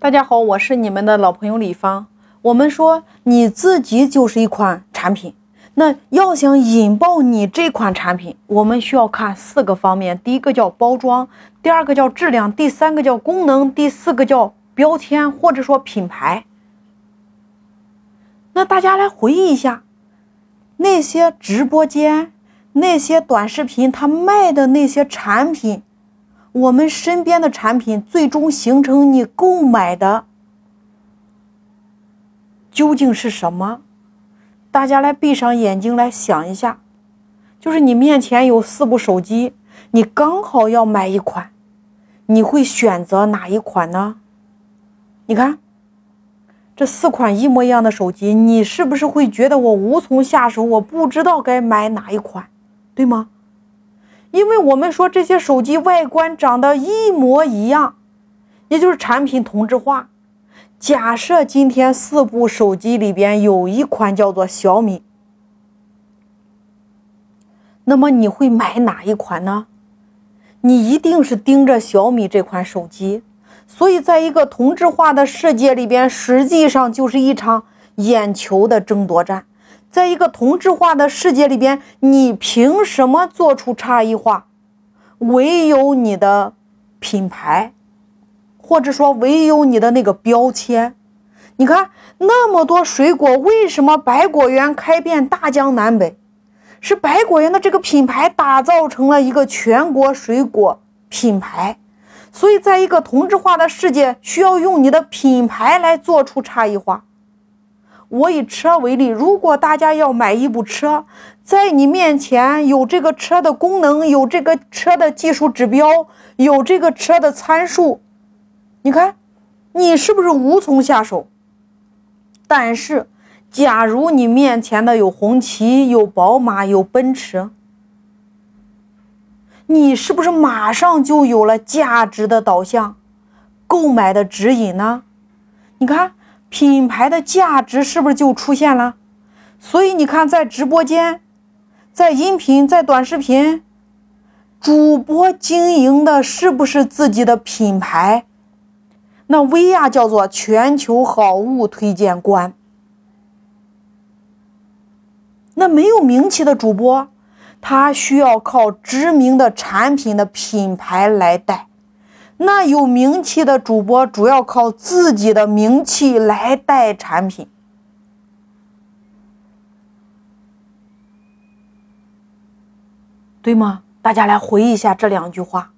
大家好，我是你们的老朋友李芳。我们说你自己就是一款产品，那要想引爆你这款产品，我们需要看四个方面：第一个叫包装，第二个叫质量，第三个叫功能，第四个叫标签或者说品牌。那大家来回忆一下，那些直播间、那些短视频，他卖的那些产品。我们身边的产品最终形成你购买的究竟是什么？大家来闭上眼睛来想一下，就是你面前有四部手机，你刚好要买一款，你会选择哪一款呢？你看，这四款一模一样的手机，你是不是会觉得我无从下手？我不知道该买哪一款，对吗？因为我们说这些手机外观长得一模一样，也就是产品同质化。假设今天四部手机里边有一款叫做小米，那么你会买哪一款呢？你一定是盯着小米这款手机。所以，在一个同质化的世界里边，实际上就是一场眼球的争夺战。在一个同质化的世界里边，你凭什么做出差异化？唯有你的品牌，或者说唯有你的那个标签。你看那么多水果，为什么百果园开遍大江南北？是百果园的这个品牌打造成了一个全国水果品牌。所以，在一个同质化的世界，需要用你的品牌来做出差异化。我以车为例，如果大家要买一部车，在你面前有这个车的功能，有这个车的技术指标，有这个车的参数，你看，你是不是无从下手？但是，假如你面前的有红旗、有宝马、有奔驰，你是不是马上就有了价值的导向、购买的指引呢？你看。品牌的价值是不是就出现了？所以你看，在直播间，在音频，在短视频，主播经营的是不是自己的品牌？那薇娅叫做全球好物推荐官。那没有名气的主播，他需要靠知名的产品的品牌来带。那有名气的主播主要靠自己的名气来带产品，对吗？大家来回忆一下这两句话。